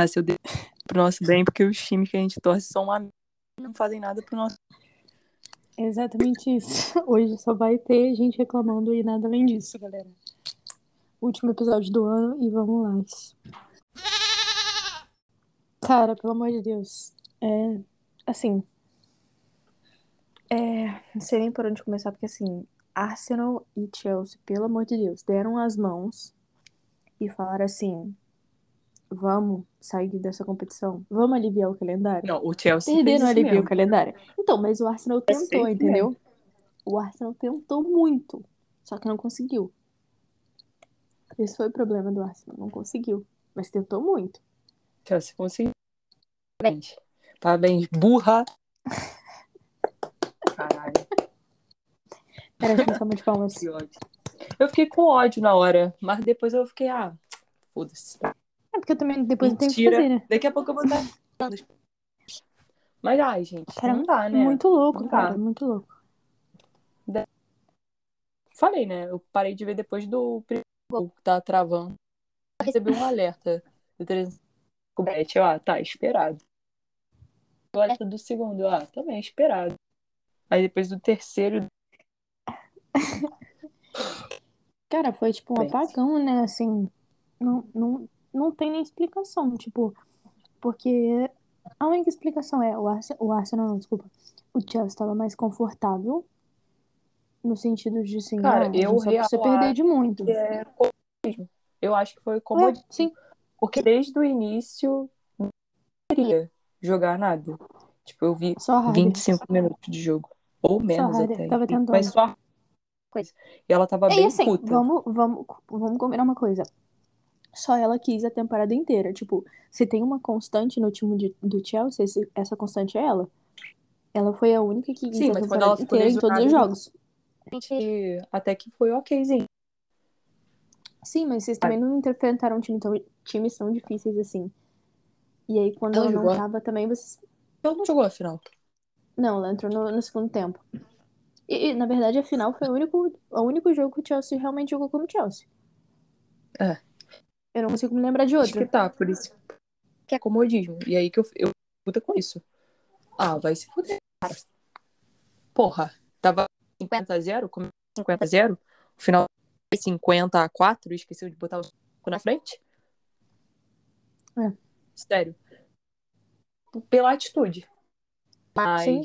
Nasceu de... pro nosso bem, porque os times que a gente torce são merda, não fazem nada pro nosso. Exatamente isso. Hoje só vai ter gente reclamando e nada além disso, galera. Último episódio do ano e vamos lá. Cara, pelo amor de Deus. É. Assim. É. Não sei nem por onde começar, porque assim. Arsenal e Chelsea, pelo amor de Deus, deram as mãos e falaram assim: vamos sair dessa competição, vamos aliviar o calendário. Não, o Chelsea Perder não alivia mesmo. o calendário. Então, mas o Arsenal tentou, entendeu? O Arsenal tentou muito, só que não conseguiu. Esse foi o problema do Arsenal, não conseguiu. Mas tentou muito. Chelsea conseguiu. Parabéns. Parabéns, burra. Caralho, de pensar de palmas. que ódio. Eu fiquei com ódio na hora, mas depois eu fiquei, ah, foda-se. É porque eu também depois eu tenho que Mentira. fazer, né? Daqui a pouco eu vou estar. Mas, ai, gente, Cara, não dá, né? Muito louco, cara, muito louco. Falei, né? Eu parei de ver depois do primeiro tá travando. Recebi um alerta do 300 Bet. Eu, ah, tá, esperado. O alerta do segundo, ah, também esperado. Aí depois do terceiro, Cara, foi tipo um apagão, né? Assim, não, não, não tem nem explicação, tipo, porque a única explicação é o Arsenal, o Arsenal, não, desculpa, o Chelsea estava mais confortável no sentido de assim, Cara, ah, eu só real precisa perder de muito. é comodismo. Eu acho que foi É, comodismo. sim, Porque desde o início não queria jogar nada. Tipo, eu vi só a Harder. 25 minutos de jogo. Ou menos Harder, até. tava tentando. Mas só coisa. E ela tava E bem assim, puta. vamos, vamos, vamos combinar uma coisa. Só ela quis a temporada inteira. Tipo, se tem uma constante no time de- do Chelsea, esse- essa constante é ela. Ela foi a única que quis Sim, a temporada inteira em todos os jogos. E até que foi okzinho. Sim, mas vocês também não enfrentaram um time tão, times tão difíceis assim. E aí, quando Ela ela não tava também, vocês. Ela não jogou a final. Não, ela entrou no, no segundo tempo. E, e, na verdade, a final foi o único, o único jogo que o Chelsea realmente jogou como Chelsea. É. Eu não consigo me lembrar de Acho que outro. tá, por isso que é comodismo. E aí que eu, eu puta com isso. Ah, vai se fuder, cara. Porra, tava 50 a 0, começou 50 a 0, o final foi 50 a 4, esqueceu de botar o 5 na frente. É. Sério. Pela atitude. Sim.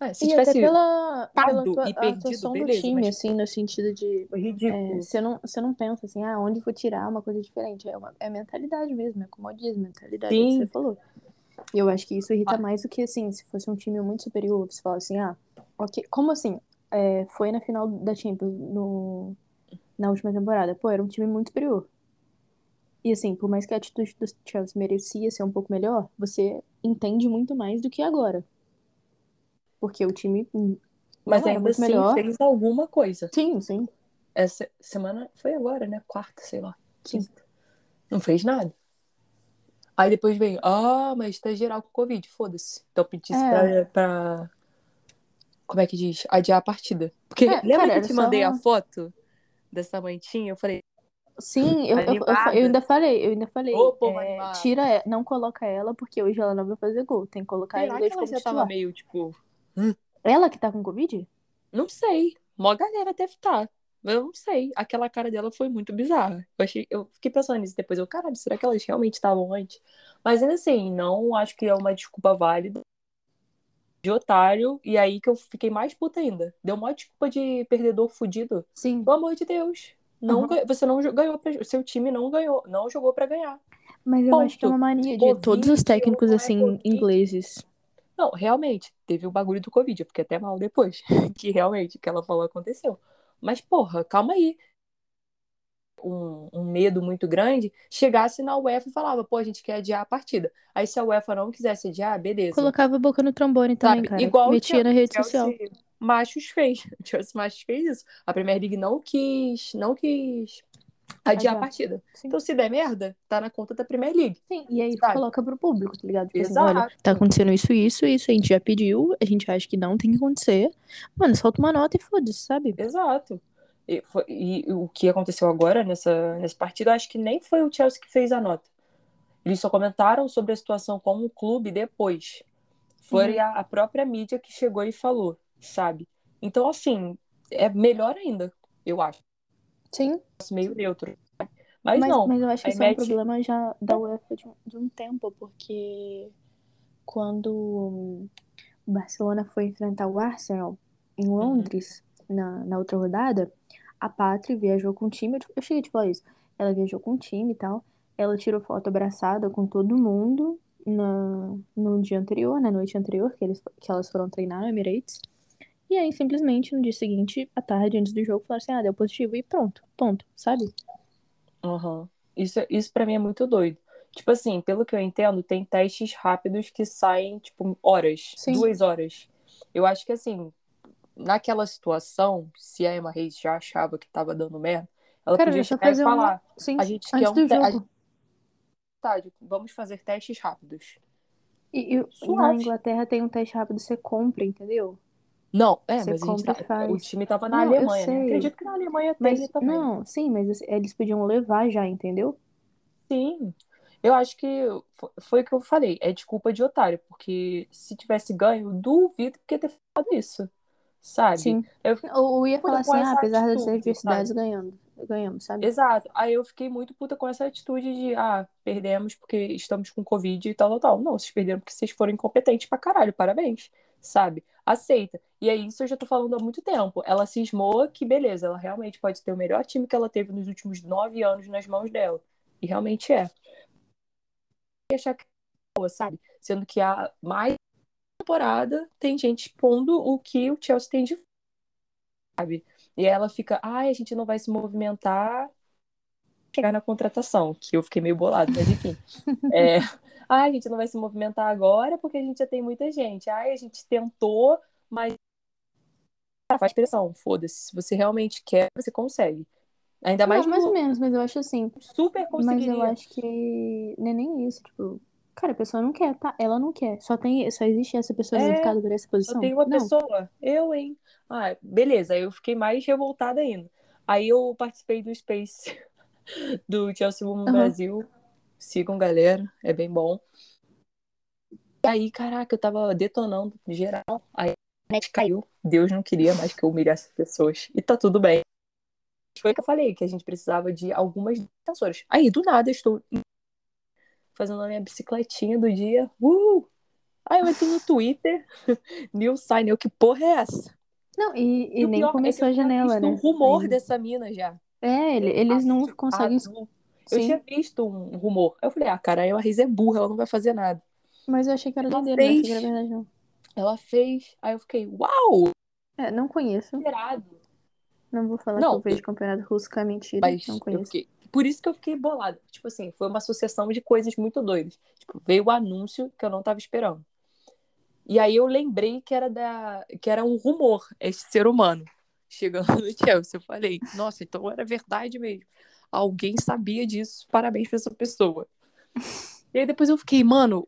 É, se E tivesse até pela, pela atua- e perdido, atuação do beleza, time, mas- assim, no sentido de. foi ridículo. É, você, não, você não pensa assim, ah, onde vou tirar uma coisa diferente. É, uma, é mentalidade mesmo, é como diz, mentalidade, é o que Sim. você falou. E eu acho que isso irrita mais do que, assim, se fosse um time muito superior, você fala assim, ah, ok. Como assim? É, foi na final da Champions no, na última temporada. Pô, era um time muito superior. E assim, por mais que a atitude do Chelsea merecia ser um pouco melhor, você entende muito mais do que agora. Porque o time Mas não ainda muito assim melhor. fez alguma coisa. Sim, sim. Essa semana foi agora, né? Quarta, sei lá. Sim. Quinta. Não fez nada. Aí depois vem, ah, mas tá geral com Covid, foda-se. Então pedisse É. pra, pra. Como é que diz? Adiar a partida. Porque É, lembra cara, que eu te mandei só- a foto dessa mantinha? Eu falei, Sim, eu, eu, eu, eu ainda falei, eu ainda falei. Povo é, tira, e- não coloca ela, porque hoje ela não vai fazer gol. Tem que colocar será ela que hoje ela já tava meio, tipo, Ela que tá com Covid? não sei. Mó galera deve estar. Eu não sei. Aquela cara dela foi muito bizarra. Eu, achei, eu fiquei pensando nisso depois. Eu, caralho, será que elas realmente estavam antes? Mas ainda assim, não acho que é uma desculpa válida. de otário, e aí que eu fiquei mais puta ainda. Deu uma desculpa de perdedor fudido. Sim. Pelo amor de Deus. Não, Uhum. ganha- Você não ganhou, pra, seu time não ganhou, não jogou pra ganhar. Mas eu acho que é Ponto. uma mania de Covid todos os técnicos, é assim, Covid? ingleses. Não, realmente, teve o bagulho do Covid. Eu fiquei até mal depois. Que realmente, o que ela falou aconteceu. Mas, porra, calma aí. Um, um medo muito grande, chegasse na UEFA e falava, pô, a gente quer adiar a partida. Aí se a UEFA não quisesse adiar, beleza. Colocava a boca no trombone também, Sabe? cara. Igual Metia na Chelsea- rede social. Machos fez. O Chelsea Machos fez isso. A Premier League não quis, não quis adiar a partida. Sim. Então, se der merda, tá na conta da Premier League. Sim, e aí Sabe? coloca pro público, tá ligado? Tipo assim, Exato. olha, tá acontecendo isso, isso, isso, a gente já pediu, a gente acha que não tem que acontecer. Mano, solta uma nota e foda-se, sabe? Exato. E, foi- e o que aconteceu agora nessa, nesse partido, acho que nem foi o Chelsea que fez a nota. Eles só comentaram sobre a situação como clube depois. Foi Uhum. a, a própria mídia que chegou e falou, sabe? Então, assim, é melhor ainda, eu acho. Sim, Meio neutro. Mas, mas, não. mas eu acho que isso é um problema já da UEFA de um, de um tempo, porque quando o Barcelona foi enfrentar o Arsenal em Uhum. Londres, na, na outra rodada, a Patri viajou com o time, eu cheguei a te falar isso, ela viajou com o time e tal, ela tirou foto abraçada com todo mundo na, no dia anterior, na noite anterior, que, eles, que elas foram treinar no Emirates, e aí simplesmente no dia seguinte, à tarde, antes do jogo, falaram assim, ah, deu positivo e pronto, ponto, sabe? Aham. Isso, isso para mim é muito doido. Tipo assim, pelo que eu entendo, tem testes rápidos que saem, tipo, horas, Sim. duas horas. Eu acho que assim, naquela situação, se a Emma Reis já achava que tava dando merda, ela Cara, podia chegar e fazer uma- falar, Sim, a gente quer um te- a jogo. tá, vamos fazer testes rápidos. E, e na. Inglaterra tem um teste rápido, você compra, entendeu? Não, é, Você mas a gente tá- o time tava na Não, Alemanha, né? Acredito que na Alemanha Mas, tenha também. não, sim, mas eles podiam levar já, entendeu? Sim. Eu acho que fo- foi o que eu falei, é desculpa de otário, porque se tivesse ganho, duvido que ia ter falado isso, sabe? Sim. Eu- Ou, ia falar assim, ah, apesar das adversidades, ganhando, ganhamos, sabe? Exato. Aí eu fiquei muito puta com essa atitude de, ah, perdemos porque estamos com Covid e tal, tal, tal. Não, vocês perderam porque vocês foram incompetentes pra caralho, parabéns, sabe? Aceita. E aí, isso eu já tô falando há muito tempo. Ela cismou que, beleza, ela realmente pode ter o melhor time que ela teve nos últimos nove anos nas mãos dela. E realmente é. E achar que é boa, sabe? Sendo que a mais temporada tem gente expondo o que o Chelsea tem de sabe? E ela fica, ai, a gente não vai se movimentar chegar na contratação, que eu fiquei meio bolado, mas enfim. É, ai, a gente não vai se movimentar agora porque a gente já tem muita gente. Ai, a gente tentou, mas Cara, faz pressão, foda-se. Se você realmente quer, você consegue. Ainda mais Não, mais ou menos, mas eu acho assim. super Mas conseguiria. eu acho que não é nem isso, tipo, cara, a pessoa não quer, tá? Ela não quer. Só tem, só existe essa pessoa É, indicada por essa Só posição. tem uma não. pessoa, eu, hein? Ah, beleza, aí eu fiquei mais revoltada ainda. Aí eu participei do Space do Chelsea Women Aham. Brasil. Sigam, galera, é bem bom. E aí, caraca, eu tava detonando geral. Aí a net caiu. Deus não queria mais que eu humilhasse as pessoas. E tá tudo bem. Foi o que eu falei, que a gente precisava de algumas defensoras. Aí, do nada, eu estou fazendo a minha bicicletinha do dia. Uh! Aí eu entrei no Twitter, New Sign, eu, que porra é essa? Não, e, e o nem pior é começou a eu tinha janela, né? um rumor dessa mina já. É, ele- eles não conseguem. Eu Sim, tinha visto um rumor. Aí eu falei, ah, cara, a Riz é burra, ela não vai fazer nada. mas eu achei que era Ela doideira, não que fez. era verdade, não. Ela fez. Aí eu fiquei, uau! É, não conheço. Esperado. Não vou falar Não, que eu vejo campeonato russo, que é mentira. Mas não conheço. fiquei. Por isso que eu fiquei bolada. Tipo assim, foi uma sucessão de coisas muito doidas. Tipo, veio o anúncio que eu não tava esperando. E aí eu lembrei que era da. que era um rumor, esse ser humano. Chegando no Chelsea. Eu falei, nossa, então era verdade mesmo. Alguém sabia disso. Parabéns pra essa pessoa. E aí depois eu fiquei, mano,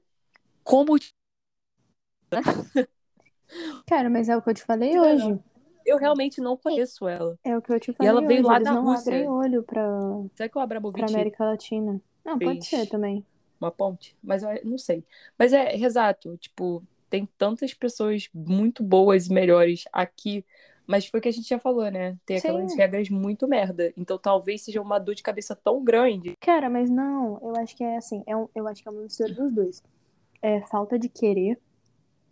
como Cara, mas é o que eu te falei Não, hoje. eu realmente não conheço ela. É o que eu te falei ela veio hoje. lá Eles da não Rússia. abrem olho pra, Será que o pra Abramovich América Latina. Não, pode fez. ser também. uma ponte, mas eu não sei. Mas é exato, tipo, tem tantas pessoas muito boas e melhores aqui, mas foi o que a gente já falou, né? Tem aquelas Sim. regras muito merda. Então talvez seja uma dor de cabeça tão grande. Cara, mas não, eu acho que é assim, é um, eu acho que é uma mistura dos dois. É falta de querer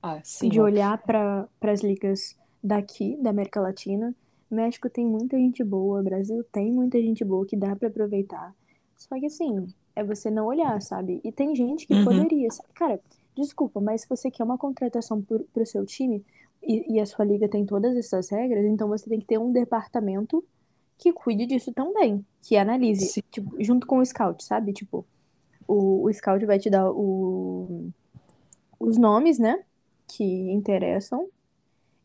Ah, sim. de olhar para as ligas daqui, da América Latina. México tem muita gente boa, Brasil tem muita gente boa que dá para aproveitar. Só que assim, é você não olhar, sabe? E tem gente que Uhum. poderia, sabe? Cara, desculpa, mas se você quer uma contratação pro, pro seu time e, e a sua liga tem todas essas regras, então você tem que ter um departamento que cuide disso também, que analise, Sim. tipo, junto com o scout, sabe? Tipo, o, o scout vai te dar o, os nomes, né? Que interessam.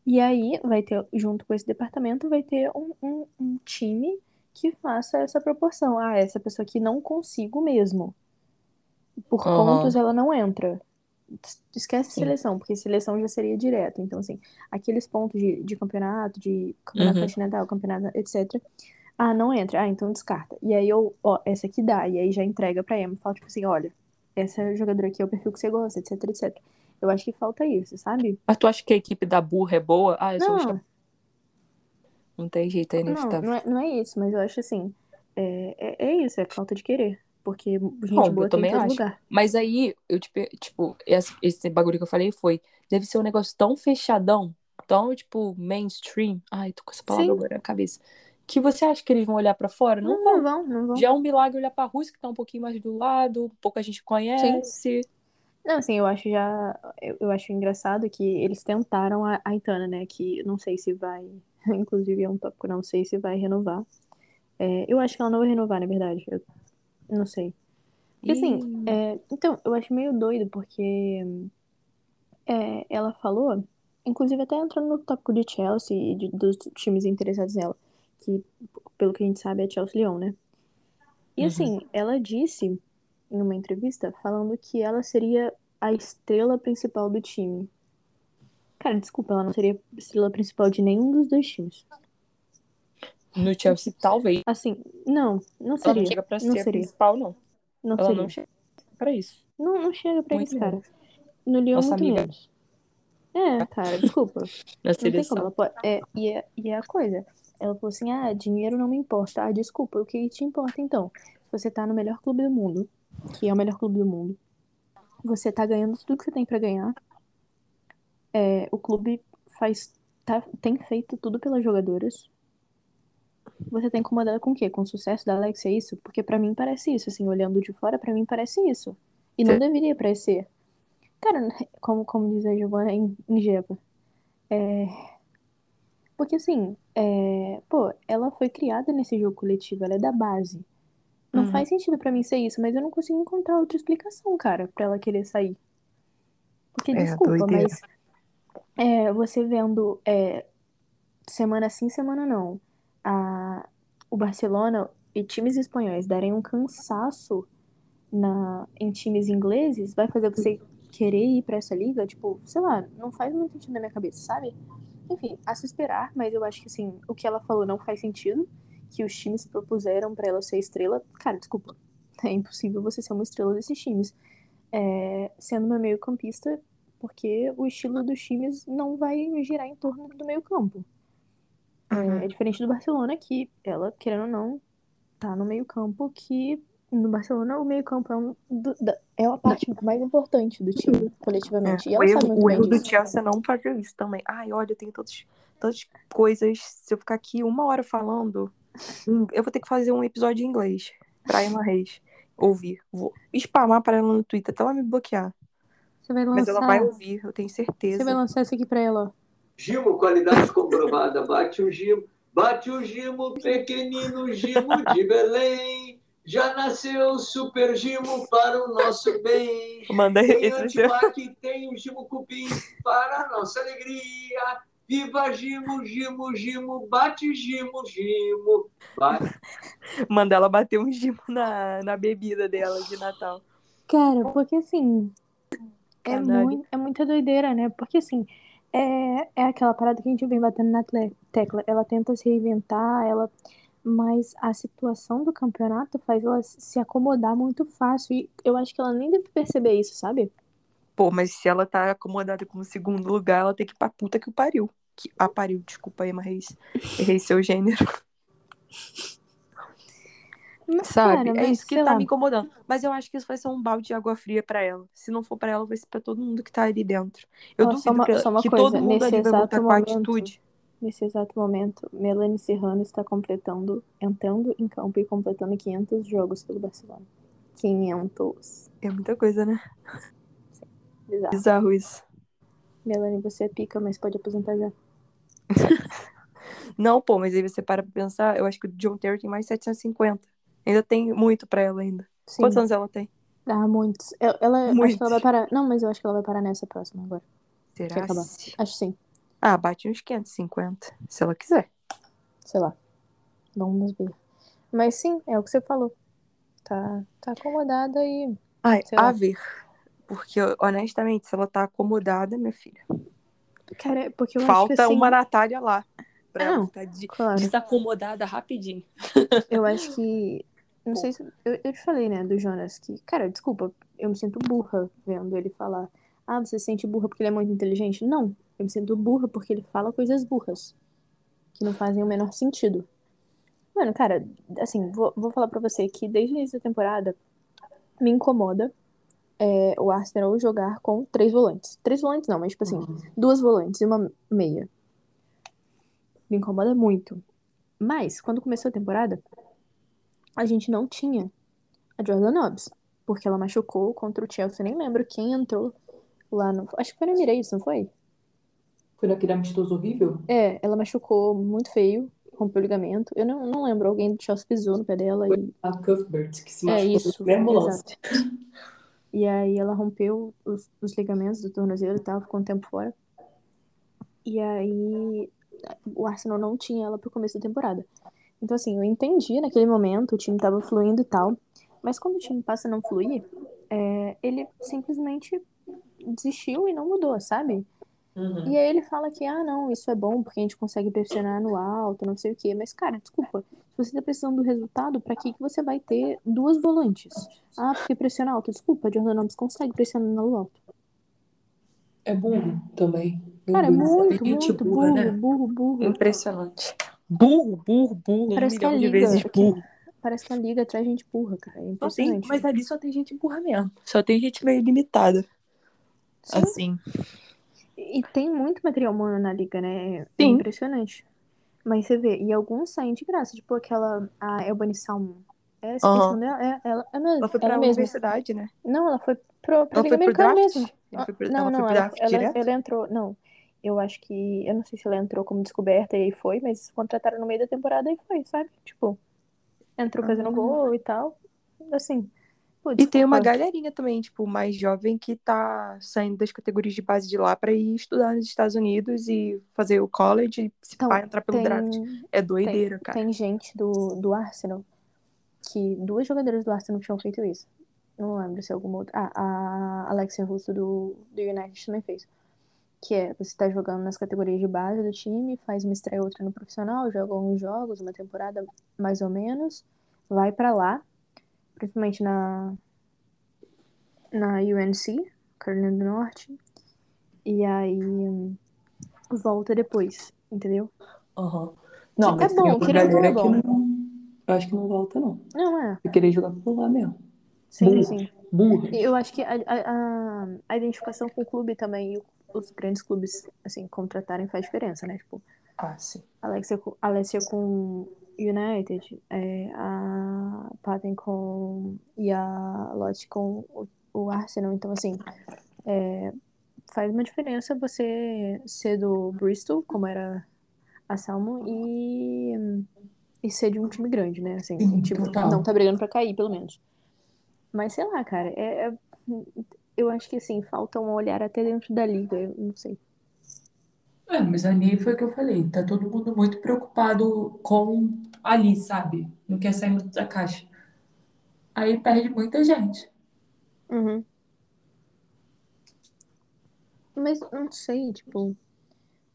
E aí vai ter, junto com esse departamento, vai ter um, um, um time que faça essa proporção. Ah, essa pessoa aqui não consigo mesmo. Por Aham. pontos ela não entra. Es- Esquece Sim. seleção, porque seleção já seria direto. Então, assim, aqueles pontos de, de campeonato, de campeonato Uhum. continental, campeonato, etc. Ah, não entra. Ah, então descarta. E aí eu, ó, essa aqui dá. E aí já entrega pra Emma. Fala, tipo assim, olha, essa jogadora aqui é o perfil que você gosta, etc, etc. Eu acho que falta isso, sabe? Mas tu acha que a equipe da Burra é boa? Ah, eu sou Não, não. não tem jeito, é não, inevitável. não é, não é isso, mas eu acho assim, é, é, é isso, é falta de querer. Porque gente Bom, boa eu também acho. lugar. Mas aí, eu, tipo, tipo esse, esse bagulho que eu falei foi, deve ser um negócio tão fechadão, tão, tipo, mainstream. Ai, tô com essa palavra Sim. agora na cabeça. Que você acha que eles vão olhar pra fora? Não Não, vão. não vão, não vão. Já é um milagre olhar pra Rússia, que tá um pouquinho mais do lado, pouca gente conhece. Não, assim, eu acho já. Eu, eu acho engraçado que eles tentaram a a Aitana, né? Que não sei se vai. Inclusive é um tópico, não sei se vai renovar. É, eu acho que ela não vai renovar, na verdade. Eu não sei. Porque assim, é, então, eu acho meio doido, porque é, ela falou, inclusive até entrando no tópico de Chelsea e de- dos times interessados nela, que, pelo que a gente sabe, é Chelsea Lyon, né? E Uhum. assim, ela disse em uma entrevista falando que ela seria a estrela principal do time. Cara, desculpa, ela não seria a estrela principal de nenhum dos dois times. No Chelsea, talvez. Assim, não, não Ela seria. não chega pra Não ser seria. principal, não. Não Ela seria. não chega pra isso. Não, não chega pra Muito isso, cara. No Lyon, Nossa muito amiga menos. É, cara, desculpa. na Não tem como. Ela pode... é, e, é, e é a coisa. Ela falou assim: ah, dinheiro não me importa. Ah, desculpa, o que te importa então? Você tá no melhor clube do mundo, que é o melhor clube do mundo, você tá ganhando tudo que você tem pra ganhar. É, o clube faz, tá, tem feito tudo pelas jogadoras. Você tá incomodada com o quê? Com o sucesso da Alex, é isso? Porque pra mim parece isso, assim, olhando de fora, pra mim parece isso. E não deveria parecer. Cara, como, como diz a Giovanna em, em Geva, é, porque assim, é, pô, ela foi criada nesse jogo coletivo, ela é da base. Não Uhum. faz sentido pra mim ser isso, mas eu não consigo encontrar outra explicação, cara, pra ela querer sair. Porque, É, desculpa, doideira. mas é, você vendo é, semana sim, semana não, a, o Barcelona e times espanhóis darem um cansaço na, em times ingleses, vai fazer você querer ir pra essa liga? Tipo, sei lá, não faz muito sentido na minha cabeça, sabe? Enfim, a se esperar, mas eu acho que assim, o que ela falou não faz sentido. Que os times propuseram pra ela ser estrela. Cara, desculpa. É impossível você ser uma estrela desses times. É, sendo uma meio-campista, porque o estilo dos times não vai girar em torno do meio-campo. É, Uhum. é diferente do Barcelona, que ela, querendo ou não, tá no meio-campo, que no Barcelona o meio-campo é, um do- da- é a parte mais importante do time, coletivamente. E É, o ela sabe erro, muito o erro do. Chelsea é não fazer isso também. Ai, olha, eu tenho todas, todas coisas. Se eu ficar aqui uma hora falando, eu vou ter que fazer um episódio em inglês pra Emma Reis ouvir. Vou spamar pra ela no Twitter até ela me bloquear. Você vai Mas ela lançar, vai ouvir, eu tenho você vai certeza. lançar isso aqui pra ela, ó. Gimo, qualidade comprovada. Bate o Gimo, bate o Gimo, pequenino Gimo de Belém. Já nasceu o Super Gimo para o nosso bem. Manda Tem antibac, tem o Gimo Cupim para a nossa alegria. Viva Gimo, Gimo, Gimo, bate Gimo, Gimo. Bate. Manda ela bater um gimo na, na bebida dela de Natal. Cara, porque assim, é, muito, é muita doideira, né? Porque assim, é, é aquela parada que a gente vem batendo na tecla. Ela tenta se reinventar, ela. Mas a situação do campeonato faz ela se acomodar muito fácil. E eu acho que ela nem deve perceber isso, sabe? Pô, mas se ela tá acomodada com o segundo lugar, ela tem que ir pra puta que o pariu. Que, ah, pariu, desculpa, Emma Reis. Errei seu gênero. Mas, Sabe? cara, é isso que tá lá. me incomodando. Mas eu acho que isso vai ser um balde de água fria pra ela. Se não for pra ela, vai ser pra todo mundo que tá ali dentro. Eu Ó, duvido só uma- que, só uma que coisa, todo mundo nesse ali vai voltar exato com a momento- atitude. Nesse exato momento, Melanie Serrano está completando, entrando em campo e completando 500 jogos pelo Barcelona. 500. É muita coisa, né? Bizarro. Bizarro isso. Melanie, você é pica, mas pode aposentar já. Não, pô, mas aí você para pra pensar, eu acho que o John Terry tem mais 750. Ainda tem muito pra ela ainda. Sim. Quantos anos ela tem? Ah, muitos. Eu- Ela, acho Muitos. que ela vai parar. Não, mas eu acho que ela vai parar nessa próxima agora. Será? Se- Acho sim. Ah, bate uns 550, se ela quiser. Sei lá. Vamos ver. Mas sim, é o que você falou. Tá, tá acomodada e. Ai, lá. a ver. Porque, honestamente, se ela tá acomodada, minha filha, Cara, é porque eu acho falta que assim, uma Natália lá. Pra Ah, ela ficar de- Claro. desacomodada rapidinho. Eu acho que. Não sei se. Eu, eu te falei, né, do Jonas, que. Cara, desculpa, eu me sinto burra vendo ele falar. Ah, você se sente burra porque ele é muito inteligente? Não. Eu me sinto burra porque ele fala coisas burras. Que não fazem o menor sentido. Mano, cara, assim, vou, vou falar pra você que desde o início da temporada me incomoda é, o Arsenal jogar com três volantes. Três volantes não, mas tipo assim, duas volantes e uma meia. Me incomoda muito. Mas, quando começou a temporada, a gente não tinha a Jordan Nobbs. Porque ela machucou contra o Chelsea. Nem lembro quem entrou lá no. Acho que foi no Emirates, não foi? Foi naquele amistoso horrível? É, ela machucou muito feio, rompeu o ligamento. Eu não, não lembro, alguém do Chelsea pisou no pé dela e, A Cuthbert, que se É machucou isso, mesmo lance. exato. e aí ela rompeu os, os ligamentos do tornozelo e tal, ficou um tempo fora. E aí o Arsenal não tinha ela pro começo da temporada. Então assim, eu entendi naquele momento, o time tava fluindo e tal, mas quando o time passa a não fluir, é, ele simplesmente desistiu e não mudou, sabe? Uhum. E aí ele fala que, ah, não, isso é bom porque a gente consegue pressionar no alto, não sei o quê. Mas, cara, desculpa, se você tá precisando do resultado, pra que que você vai ter duas volantes? Ah, porque pressiona alto. Desculpa, a Jordan Nobbs consegue pressionar no alto. É burro também. Cara, é muito, muito burra, burro, né? burro, burro. Impressionante. Burro, burro, burro. Parece um que a milhão de liga, vezes burro. parece que a liga traz gente burra, cara. É Só tem, impressionante. mas ali só tem gente burra mesmo. Só tem gente meio limitada. Sim, Assim. E tem muito material humano na liga, né? É Sim. impressionante. Mas você vê, e alguns saem de graça, tipo aquela, a Elbani Salmon. É, dela, é, ela, é mesmo, Ela foi ela pra mesma. universidade, né? Não, ela foi pro, pra Ela Liga foi pro Americana draft? mesmo. Ela foi pro, não, ela não, foi pro ela, draft ela, ela entrou. Não, eu acho que. Eu não sei se ela entrou como descoberta e aí foi, mas contrataram no meio da temporada e foi, sabe? Tipo, entrou fazendo Ah. gol e tal. Assim. Pô, E tem uma galerinha também, tipo, mais jovem que tá saindo das categorias de base de lá pra ir estudar nos Estados Unidos e fazer o college e se Então, pá, entrar pelo tem, draft. É doideira, cara. tem gente do, do Arsenal que duas jogadoras do Arsenal tinham feito isso. Não lembro se alguma outra. Ah, a Alexia Russo do, do United também fez. Que é, você tá jogando nas categorias de base do time, faz uma estreia outra no profissional, joga alguns jogos, uma temporada mais ou menos, vai pra lá, principalmente na na UNC, Carolina do Norte, e aí volta depois, entendeu? Aham. Não, É mas bom, ou não, galera é que bom. não. Eu acho que não volta, não. Não é, Eu queria jogar por lá mesmo. sim, sim. Eu acho que a, a, a- a identificação com o clube também, e o- os grandes clubes, assim, contratarem faz diferença, né? Tipo, Ah, sim. Alexia, com- Alessia com United, é, a Patten com. e a Lotte com o, o Arsenal. Então, assim, é, faz uma diferença você ser do Bristol, como era a Salmon, e, e ser de um time grande, né? Assim, Sim, que total. não tá brigando pra cair, pelo menos. Mas sei lá, cara, é, é- eu acho que assim, falta um olhar até dentro da liga, eu não sei. É, mas ali foi o que eu falei. Tá todo mundo muito preocupado com ali, sabe? Não quer sair muito da caixa. Aí perde muita gente. Uhum. Mas não sei, tipo,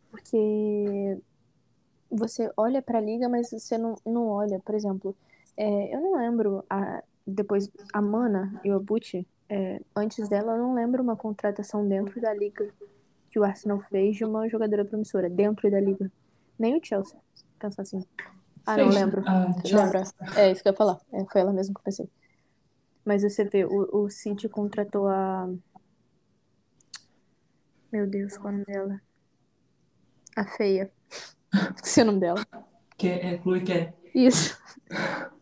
porque você olha pra liga, mas você não, não olha, por exemplo, é, eu não lembro a, depois a Mana e o Abuchi, é, antes dela, eu não lembro uma contratação dentro da liga que o Arsenal fez de uma jogadora promissora dentro da liga. Nem o Chelsea, pensar assim. Ah, não Fez. lembro. Ah? É isso que eu ia falar. É, foi ela mesma que eu pensei. Mas você vê, o, o City contratou a. Meu Deus, qual é o nome dela? A feia. Esqueci o nome dela. Que é Chloe é. Isso.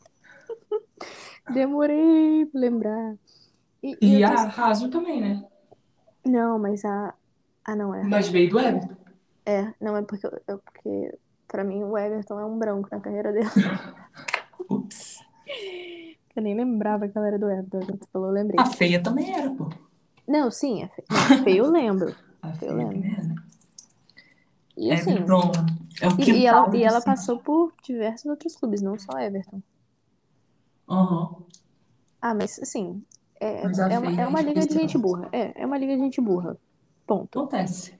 Demorei pra lembrar. E, E eu a disse- Raso também, né? Não, mas a. Ah, não é. Mas veio do Everton. É, não é porque, eu- eu- porque pra mim o Everton é um branco na carreira dele. Ups. Eu nem lembrava que ela era do Everton. Você falou, eu lembrei. A feia também era, pô. Não, sim, é feio. Não, feio eu lembro. A Eu feia lembro. também era. E assim. Everton é o E, e ela, e ela passou por diversos outros clubes, não só Everton. Aham. Ah, mas assim, é, a é, uma, é uma é liga de gente burra. É, é uma liga de gente burra. Ponto. Acontece.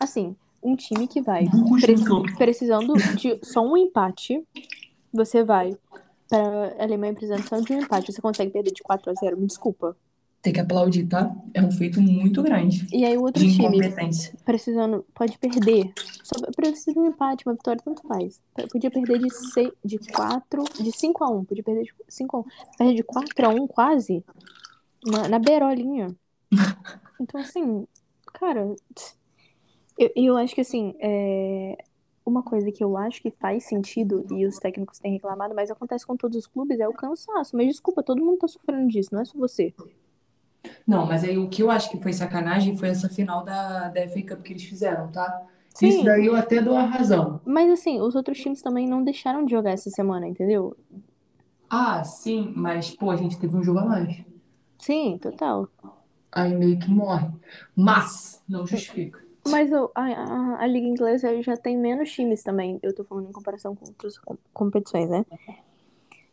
Assim, um time que vai Burros pre- no campo. precisando de só um empate, você vai para a Alemanha precisando só de um empate, você consegue perder de 4 a 0, me desculpa. Tem que aplaudir, tá? É um feito muito grande E aí o outro time precisando, pode perder, só precisa de um empate, uma vitória, tanto faz. Podia perder de, seis, de 4, de 5 a 1, podia perder de 5 a 1. Perde de 4 a 1 quase, na, na beirolinha. Então, assim, cara, eu, eu acho que, assim, é, uma coisa que eu acho que faz sentido, e os técnicos têm reclamado, mas acontece com todos os clubes, é o cansaço. Mas desculpa, todo mundo tá sofrendo disso, não é só você. Não, mas aí o que eu acho que foi sacanagem foi essa final da, da FA Cup que eles fizeram, tá? Sim. Isso daí eu até dou a razão. Mas, assim, os outros times também não deixaram de jogar essa semana, entendeu? Ah, sim, mas, pô, a gente teve um jogo a mais. Sim, total. Aí meio que morre. Mas, não justifica. Mas o- a, a, a Liga Inglesa já tem menos times também. Eu tô falando em comparação com outras com- competições, né?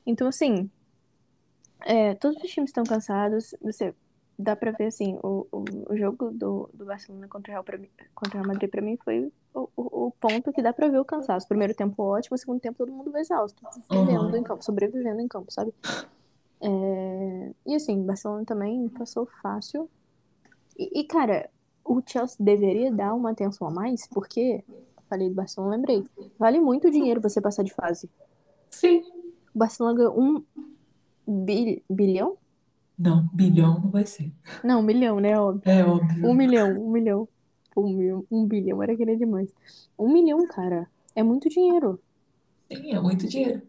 Então, assim, é, todos os times estão cansados. Você dá pra ver, assim, o, o, o jogo do, do Barcelona contra o Real, pra mim, contra o Real Madrid, pra mim, foi o, o, o ponto que dá pra ver o cansaço. Primeiro tempo ótimo, segundo tempo todo mundo exausto. Vivendo Uhum. em campo, sobrevivendo em campo, sabe? É, E assim, Barcelona também passou fácil. E, e, cara, o Chelsea deveria dar uma atenção a mais, porque, falei do Barcelona, lembrei, vale muito dinheiro você passar de fase. Sim. O Barcelona ganhou um bil- bilhão? Não, bilhão não vai ser. Não, um milhão, né? Óbvio. É óbvio. Um milhão, um milhão. Um, milhão, um bilhão, era querer demais. Um milhão, cara. É muito dinheiro. Sim, é muito dinheiro.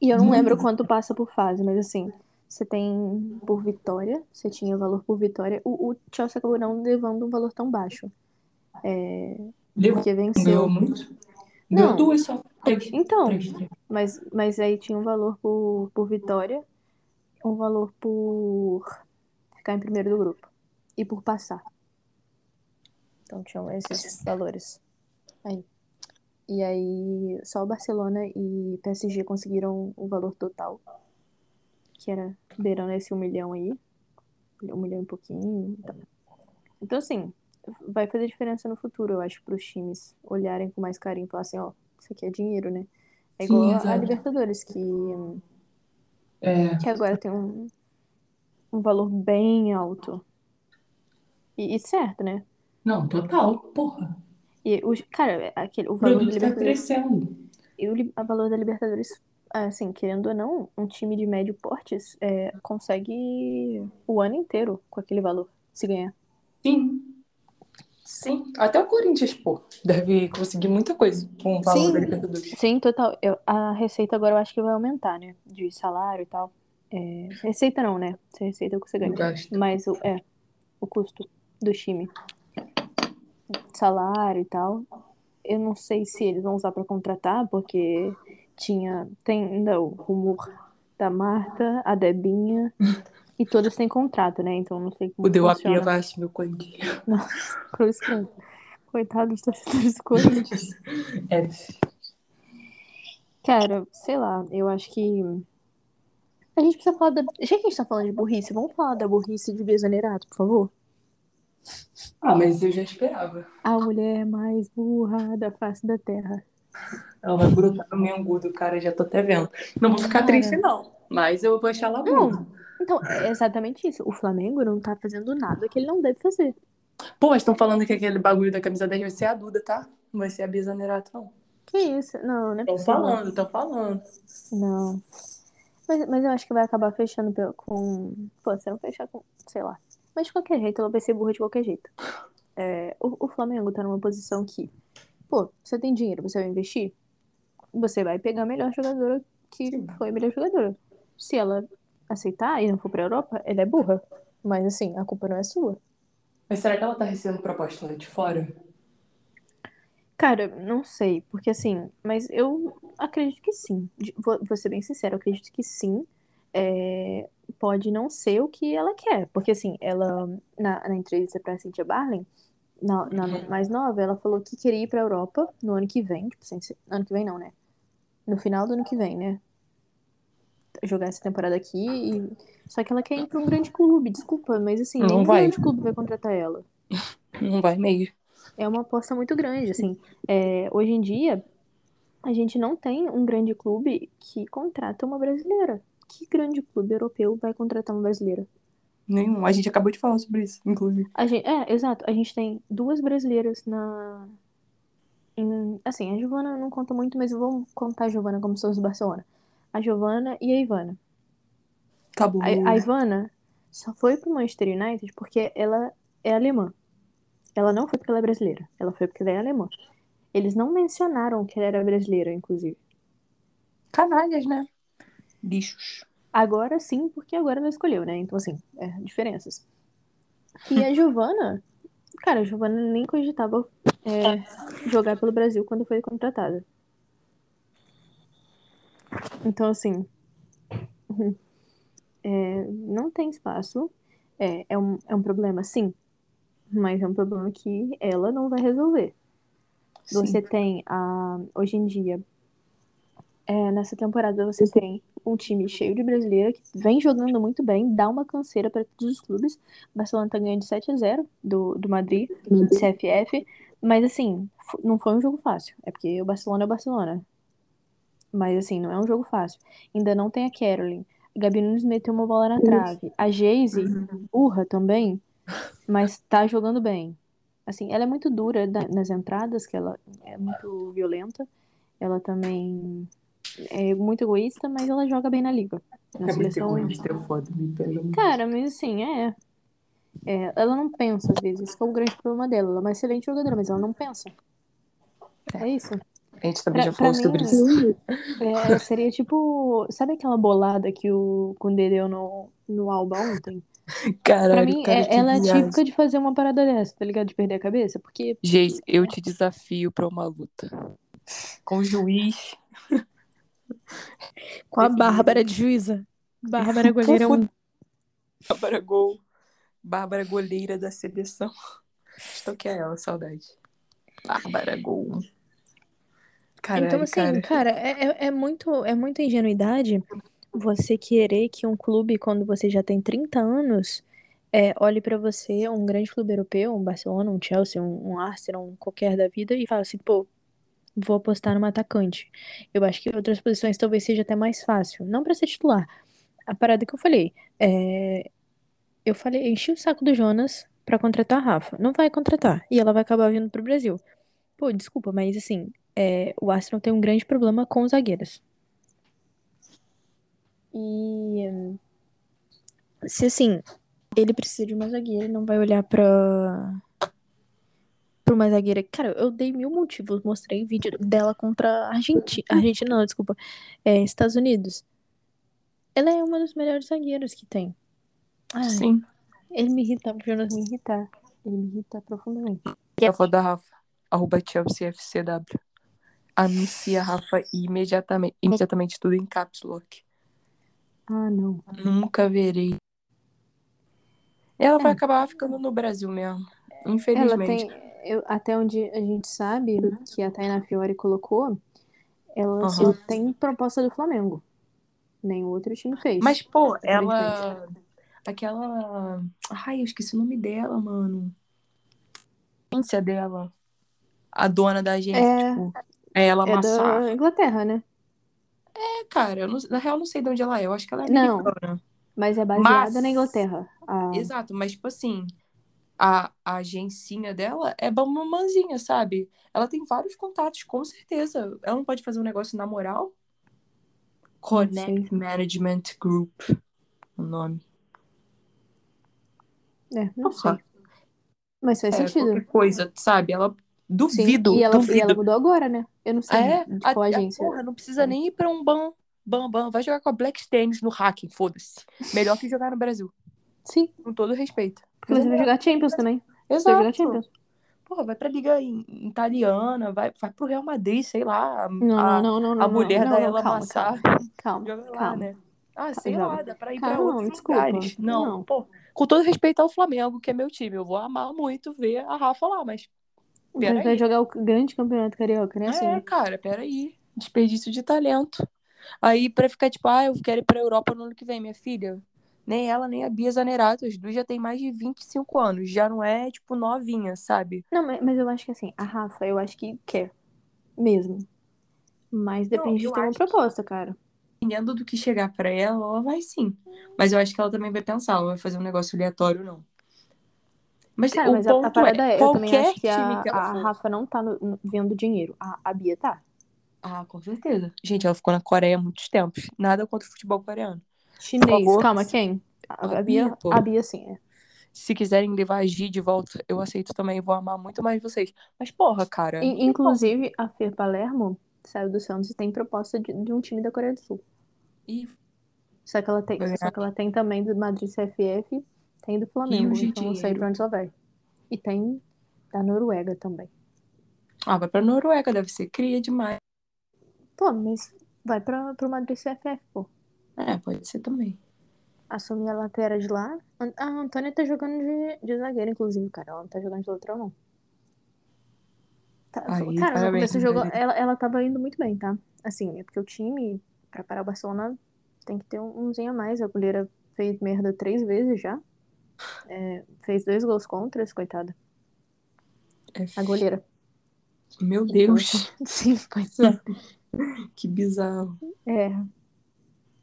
E eu não Muito. lembro quanto passa por fase, mas assim, você tem por vitória, você tinha valor por vitória. O, o Chelsea acabou não levando um valor tão baixo. É, porque venceu. muito. Não. Ganhou duas só. Três. Então, Três, três. mas, mas aí tinha um valor por, por vitória, um valor por ficar em primeiro do grupo e por passar. Então tinham esses valores. Aí. E aí só o Barcelona e PSG conseguiram o valor total, que era beirando esse um milhão aí. Um milhão e pouquinho. Então, então assim, vai fazer diferença no futuro, eu acho, para os times olharem com mais carinho e falar assim, ó, isso aqui é dinheiro, né? É Sim, igual a exato. Libertadores, que, É, que agora tem um, um valor bem alto. E, e certo, né? não, total. Porra. E os, cara, aquele, o O valor da produto tá Libertadores. crescendo. E o, a valor da Libertadores, assim, querendo ou não, um time de médio portes é, consegue o ano inteiro com aquele valor, se ganhar. Sim. Sim. Até o Corinthians, pô, deve conseguir muita coisa com o valor Sim. da Libertadores. Sim, total. Eu- a receita agora eu acho que vai aumentar, né? De salário e tal. É, receita não, né? Se receita é o que você O ganha. Mas o, é, o custo do time. Salário e tal. Eu não sei se eles vão usar pra contratar, porque tinha. Tem ainda o rumor da Marta, a Debinha. E todas têm contrato, né? Então não sei como O Deu a. Pia vai assumir o Corinthians. Cruz credo. Coitado dos torcedores do Corinthians. É, Cara, sei lá, eu acho que. A gente precisa falar da. Já que a gente tá falando de burrice, vamos falar da burrice de Bia Zanerato, por favor? Ah, mas eu já esperava. A mulher mais burra da face da terra. Ela vai brotar no meu angudo, cara, já tô até vendo. Não vou ficar Cara. triste, não. Mas eu vou achar ela Não. burra. Então, é exatamente isso. O Flamengo não tá fazendo nada que ele não deve fazer. Pô, mas estão falando que aquele bagulho da camisa 10 vai ser a Duda, tá? Não vai ser a Bia Zanerato, não. Que isso? Não, não é Tô possível. falando, tô falando. Não. Mas, mas eu acho que vai acabar fechando com. Pô, se não fechar com. Sei lá. Mas de qualquer jeito, ela vai ser burra de qualquer jeito. É, o, o Flamengo tá numa posição que. Pô, você tem dinheiro, você vai investir? Você vai pegar a melhor jogadora que foi a melhor jogadora. Se ela aceitar e não for pra Europa, ela é burra. Mas assim, a culpa não é sua. Mas será que ela tá recebendo proposta lá de fora? Cara, não sei, porque assim, mas eu acredito que sim. Vou, vou ser bem sincera, eu acredito que sim. É, pode não ser o que ela quer, porque assim, ela, na, na entrevista pra Cynthia Barlin, na, na mais nova, ela falou que queria ir pra Europa no ano que vem, tipo, sem ser, ano que vem não, né? No final do ano que vem, né? Jogar essa temporada aqui e... Só que ela quer ir pra um grande clube, desculpa, mas assim, Não nenhum vai. grande clube vai contratar ela Não vai mesmo. é uma aposta muito grande, assim. É, hoje em dia, a gente não tem um grande clube que contrata uma brasileira. Que grande clube europeu vai contratar uma brasileira? Nenhum. A gente acabou de falar sobre isso, inclusive. A gente, é, exato. A gente tem duas brasileiras na. em- assim, a Giovana não conta muito, mas vamos contar a Giovana como se fosse do Barcelona. A Giovana e a Ivana. Acabou. A, a Ivana só foi pro Manchester United porque ela é alemã. Ela não foi porque ela é brasileira. Ela foi porque ela é alemã. Eles não mencionaram que ela era brasileira, inclusive. Canalhas, né? Bichos. Agora sim, porque agora ela escolheu, né? Então, assim, é, diferenças. E a Giovana, cara, a Giovana nem cogitava é, jogar pelo Brasil quando foi contratada. Então, assim, é, não tem espaço. É, é, um, é um problema, sim, mas é um problema que ela não vai resolver. Você tem a. Hoje em dia, é, nessa temporada, você tem um time cheio de brasileira que vem jogando muito bem, dá uma canseira para todos os clubes. O Barcelona tá ganhando de 7 a 0 do, do Madrid, CFF. Mas assim, não foi um jogo fácil. É porque o Barcelona é o Barcelona. Mas assim, não é um jogo fácil. Ainda não tem a Caroline. A Gabi Nunes meteu uma bola na trave. A Geise, urra também, mas tá jogando bem. Assim, ela é muito dura nas entradas, que ela é muito violenta. Ela também é muito egoísta, mas ela joga bem na liga. Na É muito seleção. egoísta, é foda, me pega muito. Cara, mas assim, é. É, ela não pensa às vezes, esse que é o grande problema dela. Ela é uma excelente jogadora, mas ela não pensa. É isso. A gente também Pra, já pra falou sobre mim, isso. é, seria tipo. Sabe aquela bolada que o Koundé deu no, no Alba ontem? Pra Caralho, mim, cara, é- ela é típica de fazer uma parada dessa, tá ligado? De perder a cabeça. Porque Geis, eu te desafio pra uma luta. Com o juiz. Com a Bárbara de juíza. Bárbara goleira é um. Bárbara Gol. Bárbara goleira da seleção. Estou que é ela, saudade. Bárbara Gol. Caralho, Então, assim, cara. cara, é, é, é muito, é muita ingenuidade você querer que um clube, quando você já tem 30 anos, é, olhe pra você, um grande clube europeu, um Barcelona, um Chelsea, um, um Arsenal, um qualquer da vida, e fala assim, pô, vou apostar numa atacante. Eu acho que outras posições talvez seja até mais fácil. Não pra ser titular. A parada que eu falei, é, eu falei, enchi o saco do Jonas pra contratar a Rafa. Não vai contratar. E ela vai acabar vindo pro Brasil. Pô, desculpa, mas assim, é, o Arsenal tem um grande problema com os zagueiros. E se assim, ele precisa de uma zagueira, ele não vai olhar pra pra uma zagueira. Cara, eu dei mil motivos, mostrei vídeo dela contra a Argentina, Argentina não, desculpa, é, Estados Unidos. Ela é uma das melhores zagueiras que tem. Ai, Sim. ele me irrita, o Jonas me irrita. Ele me irrita profundamente. A foto da Rafa. Arroba Chelsea FCW. Anuncia a Rafa imediatamente. Imediatamente tudo em caps lock. Ah, não. Nunca verei. Ela vai É. acabar ficando no Brasil mesmo. Ela Infelizmente. tem, eu- até onde a gente sabe, que a Taina Fiore colocou, ela Aham. só tem proposta do Flamengo. Nenhum outro time fez. Mas, pô, ela. Aquela. Ai, eu esqueci o nome dela, mano. Agência dela. A dona da agência, É. tipo. É ela é da Inglaterra, né? É, cara, eu não- na real não sei de onde ela é. Eu acho que ela é Não. americana. Mas é baseada Mas- na Inglaterra. A... Exato, mas tipo assim, a, a agencinha dela é bambamanzinha, sabe? Ela tem vários contatos, com certeza. Ela não pode fazer um negócio na moral? Connect Management Group, o nome. É, não Porra. sei. Mas faz É, sentido. coisa, sabe? Ela Sim, duvido, e ela, e duvido. ela mudou agora, né? Eu não sei É, de a, qual a- agência. porra, não precisa nem ir pra um ban, ban, ban. Vai jogar com a Black Stains no hacking, foda-se. Melhor que jogar no Brasil, Sim, com todo respeito. Porque você vai jogar Champions também. Você vai jogar Exato. Champions. Porra, vai pra liga italiana, vai, vai pro Real Madrid, sei lá. Não, a, não, não, não, a não. mulher não, da não, ela calma, Calma, joga lá, calma. né? Ah, sei joga. lá, dá pra ir Cara, pra não, outros desculpa. lugares. Não, Não. pô, com todo respeito ao Flamengo, que é meu time, eu vou amar muito ver a Rafa lá, mas peraí. vai jogar o grande campeonato carioca, né? Assim, É, cara, peraí. Desperdício de talento. Aí, pra ficar tipo, ah, eu quero ir pra Europa no ano que vem, minha filha. Nem ela, nem a Bia Zanerato. As duas já tem mais de 25 anos. Já não é, tipo, novinha, sabe? Não, mas, eu acho que assim, a Rafa, eu acho que quer. Mesmo. Mas depende eu de ter uma acho que- proposta, cara. Dependendo do que chegar pra ela, ela vai sim. Mas eu acho que ela também vai pensar, ela vai fazer um negócio aleatório, não. Mas Cara, o mas a, a ponto parada é, é, eu também acho que a, que a. Rafa não tá no- no- vendo dinheiro. A, a Bia tá. Ah, com certeza. Gente, ela ficou na Coreia há muitos tempos. Nada contra o futebol coreano. Chinês, calma, quem? A, A a Bia, pô. a Bia sim, é. Se quiserem levar a Gi de volta, eu aceito também. Vou amar muito mais vocês. Mas, porra, cara. In- inclusive, a Fer Palermo saiu do Santos e tem proposta de, de um time da Coreia do Sul. Ih, Só que ela tem, Vai só que ela tem também do Madrid CFF, tem do Flamengo, de então não sei pra onde ela vai. E tem da Noruega também. Ah, vai pra Noruega, deve ser cria demais. Pô, mas vai pra, pro Madrid CFF, pô. É, pode ser também. Assumir a lateral de lá. A Antônia tá jogando de, de zagueira, inclusive, cara. Ela não tá jogando de lateral, não. Tá- Aí, cara, no parabéns, começo do jogo, ela, ela tava indo muito bem, tá? Assim, é porque o time, pra parar o Barcelona, tem que ter um, umzinho a mais. A goleira fez merda três vezes já. É, fez dois gols contras, coitada. É, A goleira. Meu Deus, Sim, pois é. que bizarro. É.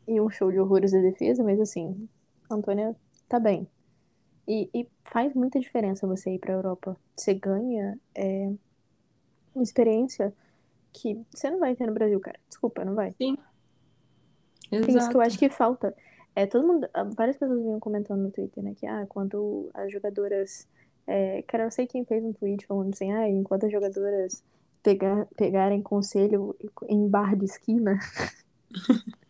E um show de horrores da defesa, mas assim, a Antônia tá bem. E, e faz muita diferença você ir pra Europa. Você ganha é, uma experiência que você não vai ter no Brasil, cara. Desculpa, não vai. É isso que eu Exato. acho que falta. É, todo mundo, ah, várias pessoas vinham comentando no Twitter, né, que ah, quando as jogadoras. É, cara, eu sei quem fez um tweet falando assim, ah, enquanto as jogadoras pegar, pegarem conselho em bar de esquina,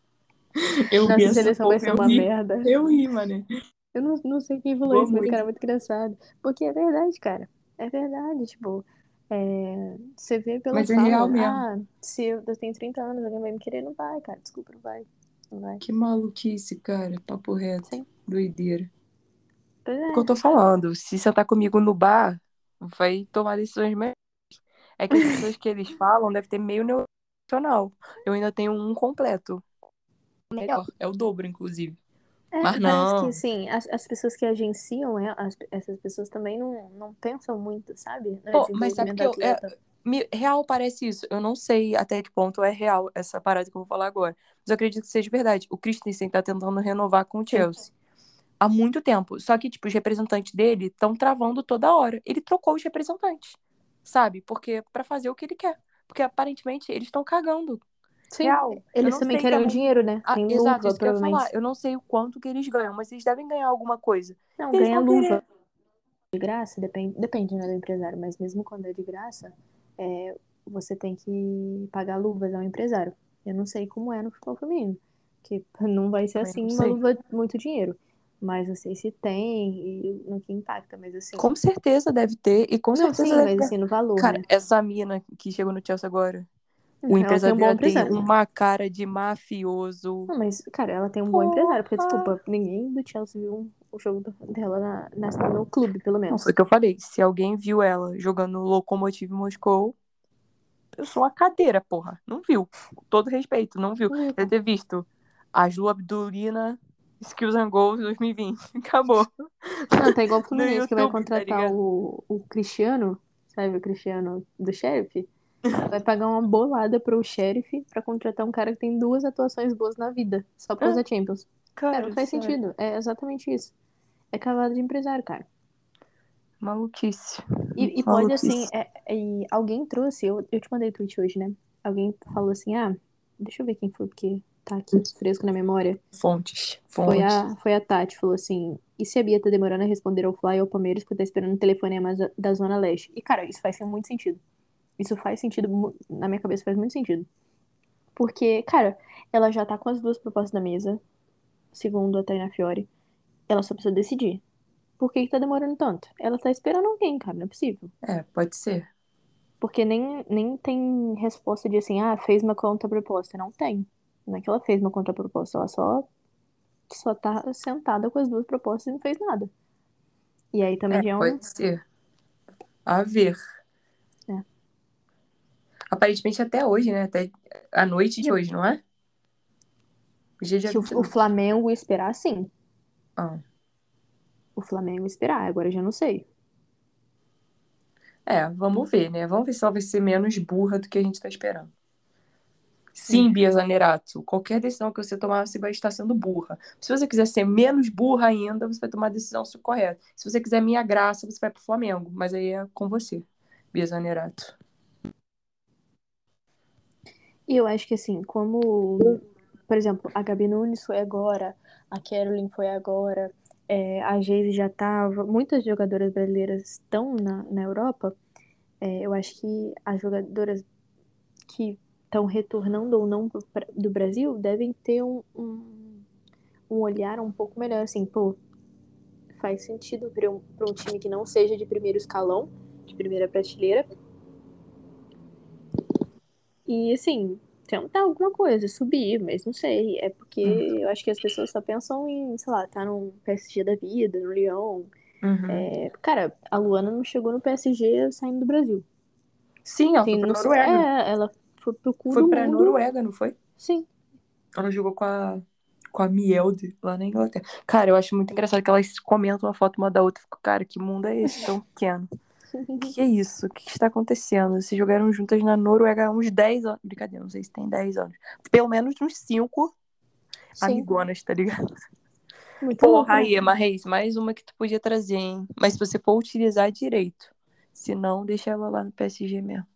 Eu vi nossa essa seleção vai ser eu uma ri. merda. Eu ri, mano. Eu não, não sei quem falou Boa isso, mas, muito. cara, é muito engraçado. Porque é verdade, cara. É verdade, tipo, é, você vê pela Mas é fala, real mesmo. ah, se eu, eu tenho 30 anos, alguém vai me querer, não vai, cara, desculpa, não vai. Não vai. Que maluquice, cara. Papo reto. Sim. Doideira. Pois É o que eu é. tô falando. Se sentar comigo no bar, vai tomar decisões melhores. É que as pessoas que eles falam devem ter meio neuronal. Eu ainda tenho um completo. Melhor. É o dobro, inclusive. É, Mas não. que, assim, as, as pessoas que agenciam, é, as- essas pessoas também não, não pensam muito, sabe? No Pô, mas sabe que eu, é, me- real parece isso. Eu não sei até que ponto é real essa parada que eu vou falar agora. Mas eu acredito que seja verdade. O Christensen tá tentando renovar com o Sim. Chelsea. Há muito tempo. Só que, tipo, os representantes dele estão travando toda hora. Ele trocou os representantes. Sabe? Porque pra fazer o que ele quer. Porque aparentemente eles estão cagando. Sim, Real. Eles não também querem dinheiro, né? Ah, Tem exato, luva, eu falar. provavelmente. Eu não sei o quanto que eles ganham, mas eles devem ganhar alguma coisa. Não, Eles ganha vão luva. de graça, depende, depende né, do empresário, mas mesmo quando é de graça, é, você tem que pagar luvas ao empresário. Eu não sei como é no futebol feminino, que não vai ser assim não uma luva muito dinheiro, mas não sei se tem e no que impacta, mas assim. Com certeza deve ter. E com Não, certeza sim, mas ter. assim, no valor, Cara, né? essa mina que chegou no Chelsea agora. O Ela tem empresário um bom dela tem uma cara de mafioso. Não, mas, cara, ela tem um bom empresário, porque, desculpa, ninguém do Chelsea viu um- o jogo dela na, na- no clube, pelo Não, menos. foi o que eu falei. Se alguém viu ela jogando no Lokomotiv Moscou, eu sou uma cadeira, porra. Não viu. Com todo respeito, não viu. Não, Deve ter visto a Ju Abdulina Skills and Goals 2020. Acabou. Não, tá igual o Fluminense que vai tá contratar o, o Cristiano, sabe o Cristiano do Sheriff? Vai pagar uma bolada pro Sheriff pra contratar um cara que tem duas atuações boas na vida, só pra Ah, usar Champions. Cara, Cara, não faz sério. sentido. É exatamente isso. É cavalo de empresário, cara. Maluquice. E, e pode, Maluquice. assim, é- é- alguém trouxe, eu, eu te mandei tweet hoje, né? Alguém falou assim, ah, deixa eu ver quem foi, porque tá aqui fresco na memória. Fontes. Foi Fontes. a, foi a Tati, falou assim, e se a Bia tá demorando a responder ao Fly ou ao Palmeiras porque tá esperando o telefonema da Zona Leste? E, cara, isso faz muito sentido. Isso faz sentido, na minha cabeça faz muito sentido. Porque, cara, ela já tá com as duas propostas na mesa, segundo a Tainá Fiore. Ela só precisa decidir. Por que que tá demorando tanto? Ela tá esperando alguém, cara, não é possível. É, pode ser. Porque nem, nem tem resposta de assim, ah, fez uma contraproposta. Não tem. Não é que ela fez uma contraproposta, ela só, só tá sentada com as duas propostas e não fez nada. E aí também já é É, um. pode ser. A ver. Aparentemente até hoje, né? Até a noite de hoje, não é? Dia Se o, 20. o Flamengo esperar, sim. Ah. O Flamengo esperar, agora eu já não sei. É, vamos ver, né? Vamos ver se ela vai ser menos burra do que a gente tá esperando. Sim, Bia Zanerato, qualquer decisão que você tomar, você vai estar sendo burra. Se você quiser ser menos burra ainda, você vai tomar a decisão correta. Se você quiser minha graça, você vai pro Flamengo. Mas aí é com você, Bia Zanerato. E eu acho que assim, como, por exemplo, a Gabi Nunes foi agora, a Caroline foi agora, é, a Geise já tava, muitas jogadoras brasileiras estão na, na Europa. É, eu acho que as jogadoras que estão retornando ou não do Brasil devem ter um, um, um olhar um pouco melhor, assim, pô, faz sentido para um, um time que não seja de primeiro escalão, de primeira prateleira, e assim, tentar alguma coisa, subir, mas não sei. É porque eu acho que as pessoas só pensam em, sei lá, tá num PSG da vida, no Lyon. Uhum. É, cara, a Luana não chegou no PSG saindo do Brasil. Sim, ela Tem foi pra Noruega. É, ela foi pro cu Foi pra mundo. Noruega, não foi? Sim. Ela jogou com a, com a Mielde lá na Inglaterra. Cara, eu acho muito engraçado que elas comentam uma foto uma da outra. Fico, cara, que mundo é esse tão pequeno? O que, é isso? O que, está acontecendo? Se jogaram juntas na Noruega há uns 10 anos. Brincadeira, não sei se tem 10 anos. Pelo menos uns 5 Sim. amigonas, tá ligado? Muito Porra, né? aí, Emma Reis, mais uma que tu podia trazer, hein? Mas se você for utilizar direito. Se não, deixa ela lá no PSG mesmo.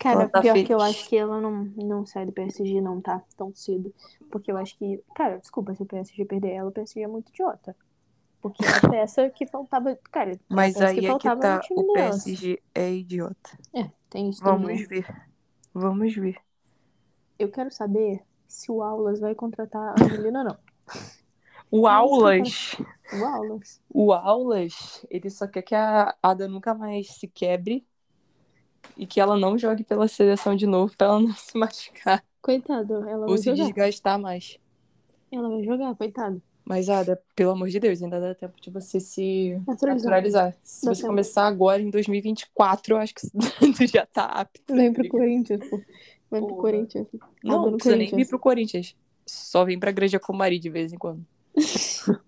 Cara, tá pior que eu feliz. acho que ela não, não sai do PSG, não, tá? Tão cedo. Porque eu acho que. Cara, desculpa se o PSG perder ela, o PSG é muito idiota. Porque é a peça que faltava. Cara, é Mas aí que é que tá. O. PSG é idiota. É, tem isso também. Vamos ver. Vamos ver. Eu quero saber se o Aulas vai contratar a Angelina ou não. O Aulas. O Aulas. O Aulas, ele só quer que a Ada nunca mais se quebre e que ela não jogue pela seleção de novo pra ela não se machucar Coitado, ela ou vai se jogar. desgastar mais. Ela vai jogar, coitado. Mas, Ada, pelo amor de Deus, ainda dá tempo de você se Naturalizar. Se Dá você tempo. começar agora, em 2024, eu acho que tu já tá apto. Vem pro Corinthians, pô. Vem pro. Corinthians. Não, não precisa nem vir pro Corinthians. Só vem pra Igreja Comari de vez em quando.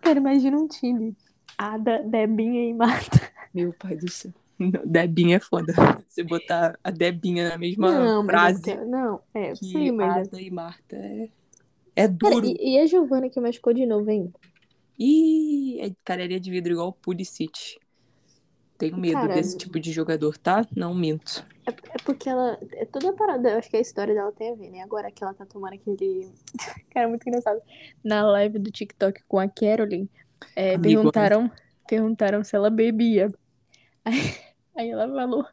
Cara, imagina um time. Ada, Debinha e Marta. Meu pai do céu. Não, Debinha é foda. Você botar a Debinha na mesma Não, frase é Não, é, sim, mas... é- Ada e Marta é, é Cara, duro. e, e a Giovana que machucou de novo, hein? Ih, é careria de vidro igual o Pulisic. Tenho medo Cara, desse tipo de jogador, tá? Não minto. É, é porque ela. É toda a parada, eu acho que a história dela tem a ver, né? Agora que ela tá tomando aquele. Cara, muito engraçado. Na live do TikTok com a Caroline, é, perguntaram, perguntaram se ela bebia. Aí, aí ela falou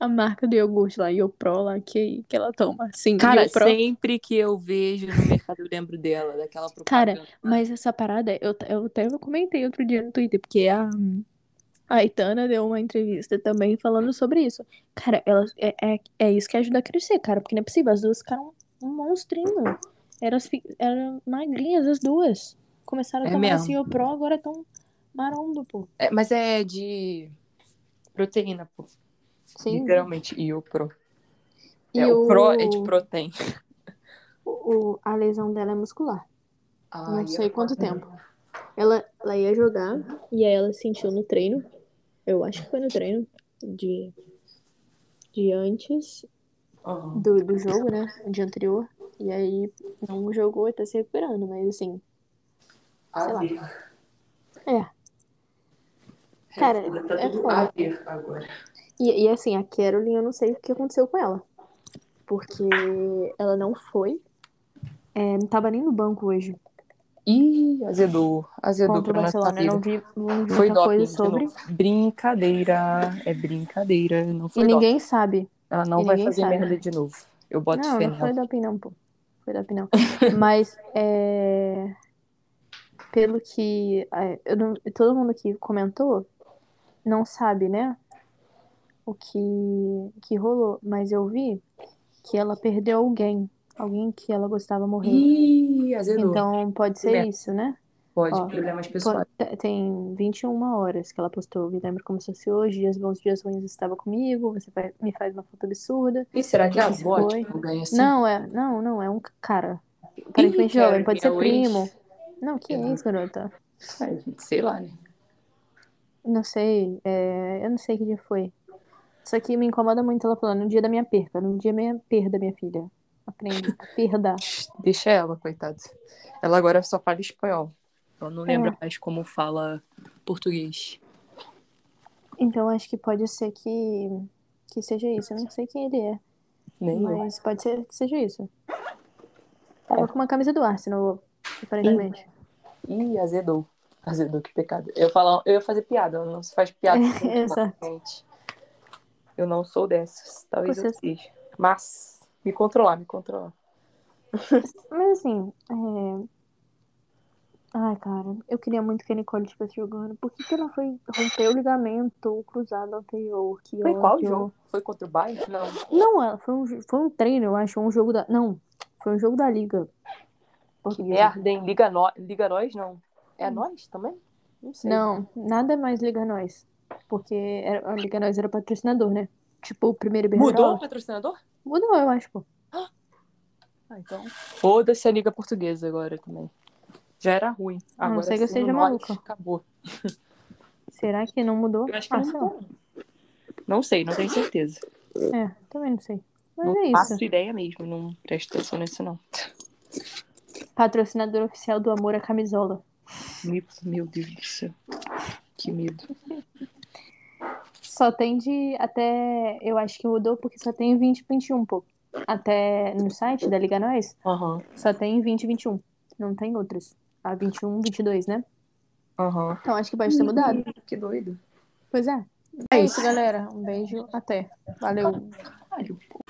a marca do iogurte lá, Iopro lá, que, que ela toma. Sim, Cara, Iopro. sempre que eu vejo no mercado, eu lembro dela, daquela Cara, propaganda. Mas essa parada, eu, eu até comentei outro dia no Twitter, porque a, a Aitana deu uma entrevista também falando sobre isso. Cara, elas, é, é, é isso que ajuda a crescer, cara, porque não é possível, as duas ficaram um monstrinho. Elas fi- eram magrinhas, as duas. Começaram a É tomar mesmo. assim o pro, agora tão maromba, pô. É, mas é de proteína, pô. Sim. Literalmente. E o pro. E É, o pro é de proteína. o- o- a lesão dela é muscular. Não Ai, sei quanto tempo. Ela, ela ia jogar e aí ela sentiu no treino. Eu acho que foi no treino de, de antes Aham. do, do jogo, né? O dia anterior. E aí não jogou e tá se recuperando, mas assim. A sei lá. É. Cara, Tá é tudo foda. a ver agora. E, e assim, a Carolyn, eu não sei o que aconteceu com ela. Porque ela não foi. É, não tava nem no banco hoje Ih, azedou. Azedou contra pra nossa Barcelona. Eu não vi, não vi Foi muita doping coisa de sobre. Brincadeira. É brincadeira. Não E foi doping. ninguém sabe. Ela não e vai fazer sabe. merda de novo. Eu boto Não, fé não foi doping não, pô. Foi doping não. Mas, é... Pelo que é, eu não- todo mundo que comentou não sabe, né? O que, que rolou. Mas eu vi que ela perdeu alguém. Alguém que ela gostava morreu. Ih, azedou. Então pode ser isso, né? Pode, ó, problemas pessoais. te- Tem 21 horas que ela postou. Me lembro como se fosse hoje. Dias bons, dias ruins estava comigo. Você vai- me faz uma foto absurda. E será que a avó, foi. tipo, ganha assim? Não, é, não, não, é um cara. Aparentemente jovem, Karen, pode é ser ex. primo. Não, que é isso, garota? Sei lá, né? Não sei, é, eu não sei que dia foi. Isso aqui me incomoda muito ela falando no dia da minha perda, no dia da minha perda, minha filha. Aprende, a perda. Deixa ela, coitada. Ela agora só fala espanhol. Ela não lembra É. mais como fala português. Então acho que pode ser que, que seja isso. Eu não sei quem ele é, Nem eu. mas pode ser que seja isso. Tava com uma camisa do Arsenal, aparentemente. Ih, azedou. Azedou, que pecado. Eu, falo, eu ia fazer piada, não se faz piada. É, gente. Eu não sou dessas. Talvez eu Você- seja. Mas, me controlar, me controlar. Mas assim, é... Ai, cara, eu queria muito que a Nicole estivesse jogando. Por que, que ela foi romper o ligamento cruzado anterior? Que Foi qual jogo? Foi contra o Bayern? Não. Não, ela foi um, foi um treino, eu acho, um jogo da. Não, foi um jogo da Liga. Portuguesa. Merda, hein? Liga, no... Liga nós, não. É nós também? Não sei. Não, nada mais Liga Nós. Porque era, a Liga Nós era patrocinador, né? Tipo, o primeiro Mudou o Iberdrola. patrocinador? Mudou, eu acho, pô. Ah, então. Foda-se a Liga Portuguesa agora também. Já era ruim. A não Agora ser que eu seja nós, maluca. Acabou. Será que não mudou? Eu acho que ah, não sei mudou. Não sei, não tenho certeza. É, também não sei. Mas não é faço isso. ideia mesmo, não presto atenção nisso, não. Patrocinador oficial do Amor à Camisola. Meu, meu Deus do céu. Que medo. Só tem de até. Eu acho que mudou porque só tem 2021, pô. Até no site da Liga Nós, Aham, só tem 2021. Não tem outros. A 21, 22, né? aham. Então acho que pode ter mudado. Que doido. Pois é. É isso, galera. Um beijo. Até. Valeu. Caralho, pô.